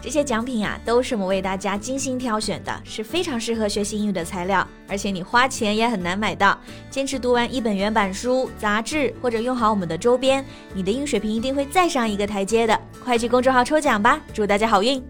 这些奖品啊，都是我们为大家精心挑选的，是非常适合学习英语的材料，而且你花钱也很难买到。坚持读完一本原版书、杂志，或者用好我们的周边，你的英语水平一定会再上一个台阶的。快去公众号抽奖吧，祝大家好运！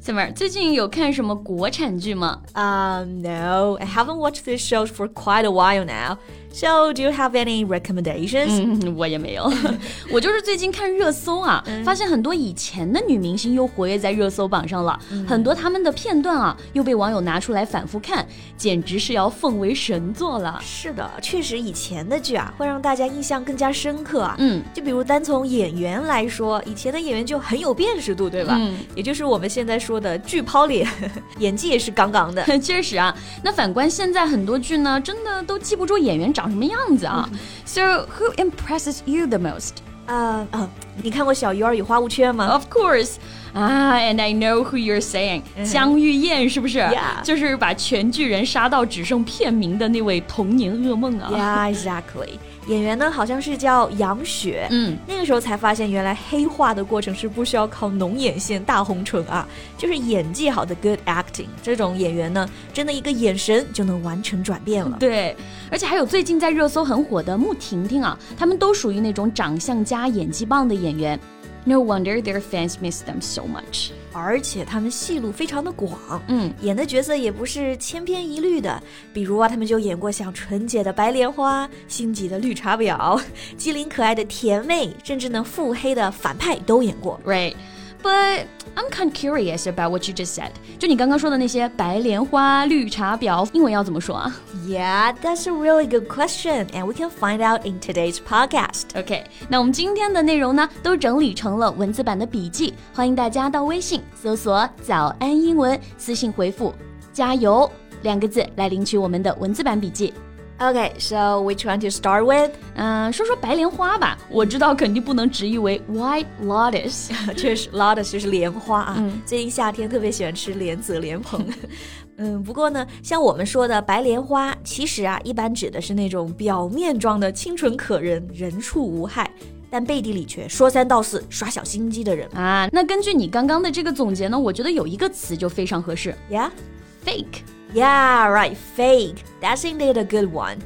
小妹儿，最近有看什么国产剧吗？Um, no, I haven't watched these shows for quite a while now. So, do you have any recommendations? 嗯，我也没有。我就是最近看热搜啊，发现很多以前的女明星又活跃在热搜榜上了，很多她们的片段啊又被网友拿出来反复看，简直是要奉为神作了。是的，确实以前的剧啊会让大家印象更加深刻啊。嗯，就比如单从演员来说，以前的演员就很有辨识度，对吧？嗯，也就是我们现在说的剧抛脸，演技也是杠杠的。确实啊，那反观现在很多剧呢，真的都记不住演员长。长什么样子啊？So who impresses you the most？啊啊， 你看过《小鱼儿与花无缺》吗？Of course。啊，and I know who you're saying，江玉燕是不是？就是把全剧人杀到只剩片名的那位童年噩梦啊。Yeah, exactly. 演员呢好像是叫杨雪，嗯，那个时候才发现原来黑化的过程是不需要靠浓眼线、大红唇啊，就是演技好的 good acting。这种演员呢，真的一个眼神就能完成转变了。对，而且还有最近在热搜很火的穆婷婷啊，他们都属于那种长相加演技棒的演员。No wonder their fans miss them so much. 而且他们戏路非常的广，嗯，演的角色也不是千篇一律的。比如啊，他们就演过像纯洁的白莲花、心急的绿茶婊、机灵可爱的甜妹，甚至呢腹黑的反派都演过。Right. But I'm kind of curious about what you just said. 就你刚刚说的那些白莲花、绿茶婊，英文要怎么说啊？Yeah, that's a really good question, and we can find out in today's podcast. OK，那我们今天的内容呢，都整理成了文字版的笔记，欢迎大家到微信搜索“早安英文”，私信回复“加油”两个字来领取我们的文字版笔记。Okay, so which one to start with? 嗯，说说白莲花吧。我知道肯定不能直译为 white lotus，确实 lotus 就是莲花啊。嗯、最近夏天特别喜欢吃莲子、莲蓬。嗯，不过呢，像我们说的白莲花，其实啊，一般指的是那种表面装的清纯可人、人畜无害，但背地里却说三道四、耍小心机的人啊。那根据你刚刚的这个总结呢，我觉得有一个词就非常合适，Yeah，fake。Yeah, right. Fake. That's indeed a good one.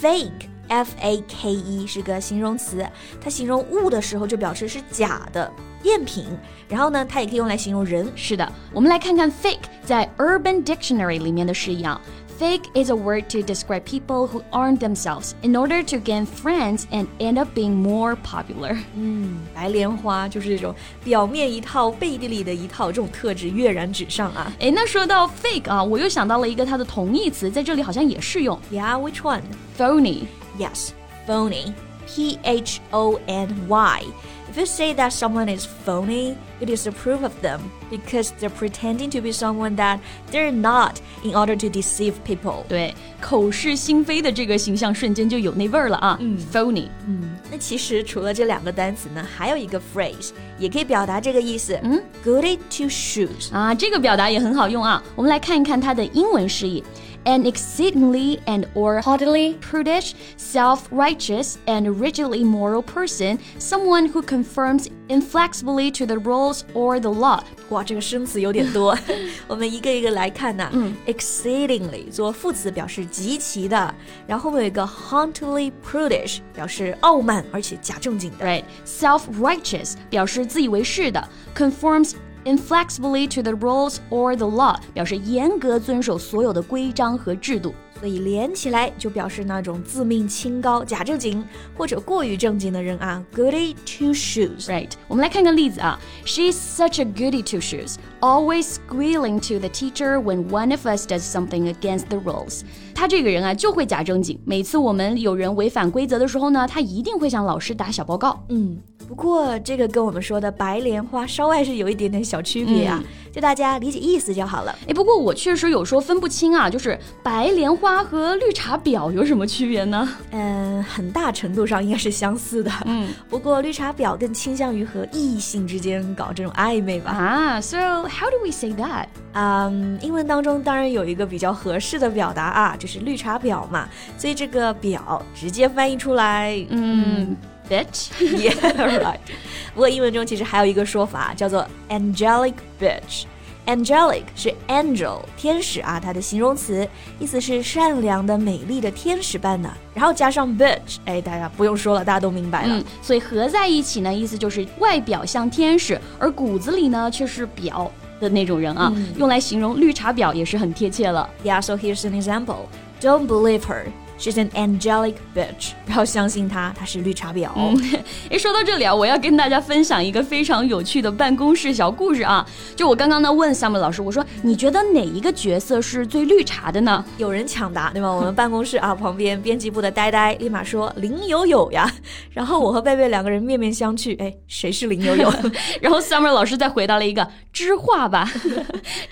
Fake. F A K E 是个形容词，它形容物的时候就表示是假的赝品。然后呢，它也可以用来形容人。是的，我们来看看 fake 在 Urban Dictionary 里面的释义啊。 Fake is a word to describe people who aren't themselves in order to gain friends and end up being more popular. 嗯，白莲花就是这种表面一套，背地里的一套，这种特质跃然纸上啊。哎，那说到 fake 啊，我又想到了一个它的同义词，在这里好像也适用。Yeah, which one? Phony. Yes, phony. P H O N Y. If you say that someone is phony, you disapprove of them because they're pretending to be someone that they're not in order to deceive people. 对，口是心非的这个形象瞬间就有那味儿了啊。嗯，phony。嗯，那其实除了这两个单词呢，还有一个 phrase 也可以表达这个意思。嗯，goody two shoes 啊，这个表达也很好用啊。我们来看一看它的英文释义。 an exceedingly and or haughtily prudish, self-righteous, and rigidly moral person, someone who conforms inflexibly to the rules or the law. 哇，这个生词有点多，我们一个一个来看呐。嗯，exceedingly 做副词表示极其的，然后后面有一个 haughtily prudish 表示傲慢而且假正经的。Right，self-righteous 表示自以为是的，conforms inflexibly to the rules or the law 表示严格遵守所有的规章和制度。所以连起来就表示那种自命清高、假正经或者过于正经的人啊，goody two shoes。Right，我们来看个例子啊，She's such a goody two shoes, always squealing to the teacher when one of us does something against the rules。她这个人啊，就会假正经，每次我们有人违反规则的时候呢，她一定会向老师打小报告。嗯。 不过这个跟我们说的白莲花稍微是有一点点小区别啊，就大家理解意思就好了。哎，不过我确实有时候分不清啊，就是白莲花和绿茶婊有什么区别呢？嗯，很大程度上应该是相似的。嗯，不过绿茶婊更倾向于和异性之间搞这种暧昧吧。啊，So how do we say that？嗯，英文当中当然有一个比较合适的表达啊，就是绿茶婊嘛。所以这个婊直接翻译出来，嗯。Bitch，yeah right。不过英文中其实还有一个说法叫做 angelic bitch。angelic 是 angel 天使啊，它的形容词，意思是善良的、美丽的天使般的。然后加上 bitch，哎，大家不用说了，大家都明白了。嗯，所以合在一起呢，意思就是外表像天使，而骨子里呢却是婊的那种人啊。用来形容绿茶婊也是很贴切了。Yeah, so here's an example. Don't believe her. She's an angelic bitch，不要相信她，她是绿茶婊。哎，说到这里啊，我要跟大家分享一个非常有趣的办公室小故事啊。就我刚刚呢问 Summer 老师，我说你觉得哪一个角色是最绿茶的呢？有人抢答，对吗？我们办公室啊旁边编辑部的呆呆立马说林有有呀。然后我和贝贝两个人面面相觑，哎，谁是林有有？然后 Summer 老师再回答了一个知画吧，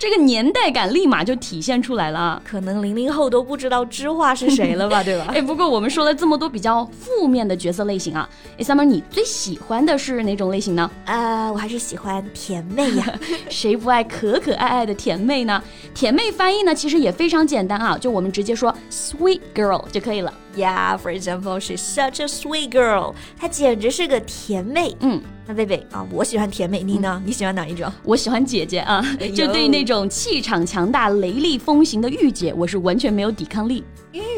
这个年代感立马就体现出来了。可能零零后都不知道知画是谁了吧？对吧？哎，不过我们说了这么多比较负面的角色类型啊，哎，summer，你最喜欢的是哪种类型呢？呃，我还是喜欢甜妹呀，谁不爱可可爱爱的甜妹呢？甜妹翻译呢，其实也非常简单啊，就我们直接说 sweet girl 就可以了。Yeah, for example, she's such a sweet girl. 她简直是个甜妹。嗯，那贝贝啊，我喜欢甜美，你呢？你喜欢哪一种？我喜欢姐姐啊，就对那种气场强大、雷厉风行的御姐，我是完全没有抵抗力。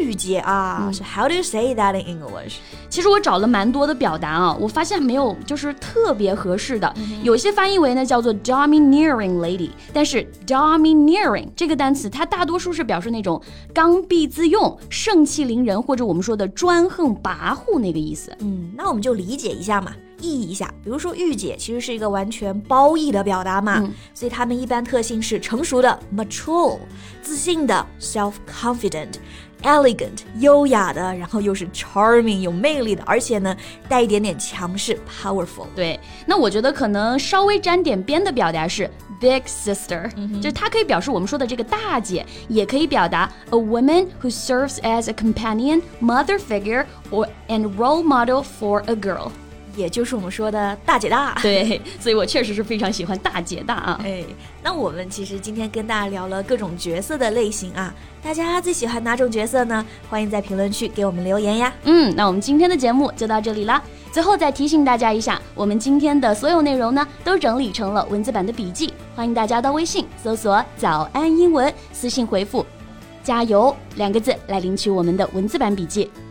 御姐啊，是 How do you say that in English？其实我找了蛮多的表达啊，我发现没有就是特别合适的。有些翻译为呢叫做 domineering lady，但是 domineering 这个单词它大多数是表示那种刚愎自用、盛气凌人或者。我们说的专横跋扈那个意思，嗯，那我们就理解一下嘛，意译一下。比如说御姐其实是一个完全褒义的表达嘛，所以他们一般特性是成熟的 mature，自信的 self confident。elegant 优雅的，然后又是 charming 有魅力的，而且呢带一点点强势 powerful。对，那我觉得可能稍微沾点边的表达是 big sister，、嗯、就是它可以表示我们说的这个大姐，也可以表达 a woman who serves as a companion, mother figure or and role model for a girl。 也就是我们说的大姐大，对，所以我确实是非常喜欢大姐大啊。哎，那我们其实今天跟大家聊了各种角色的类型啊，大家最喜欢哪种角色呢？欢迎在评论区给我们留言呀。嗯，那我们今天的节目就到这里啦。最后再提醒大家一下，我们今天的所有内容呢，都整理成了文字版的笔记，欢迎大家到微信搜索“早安英文”，私信回复“加油”两个字来领取我们的文字版笔记。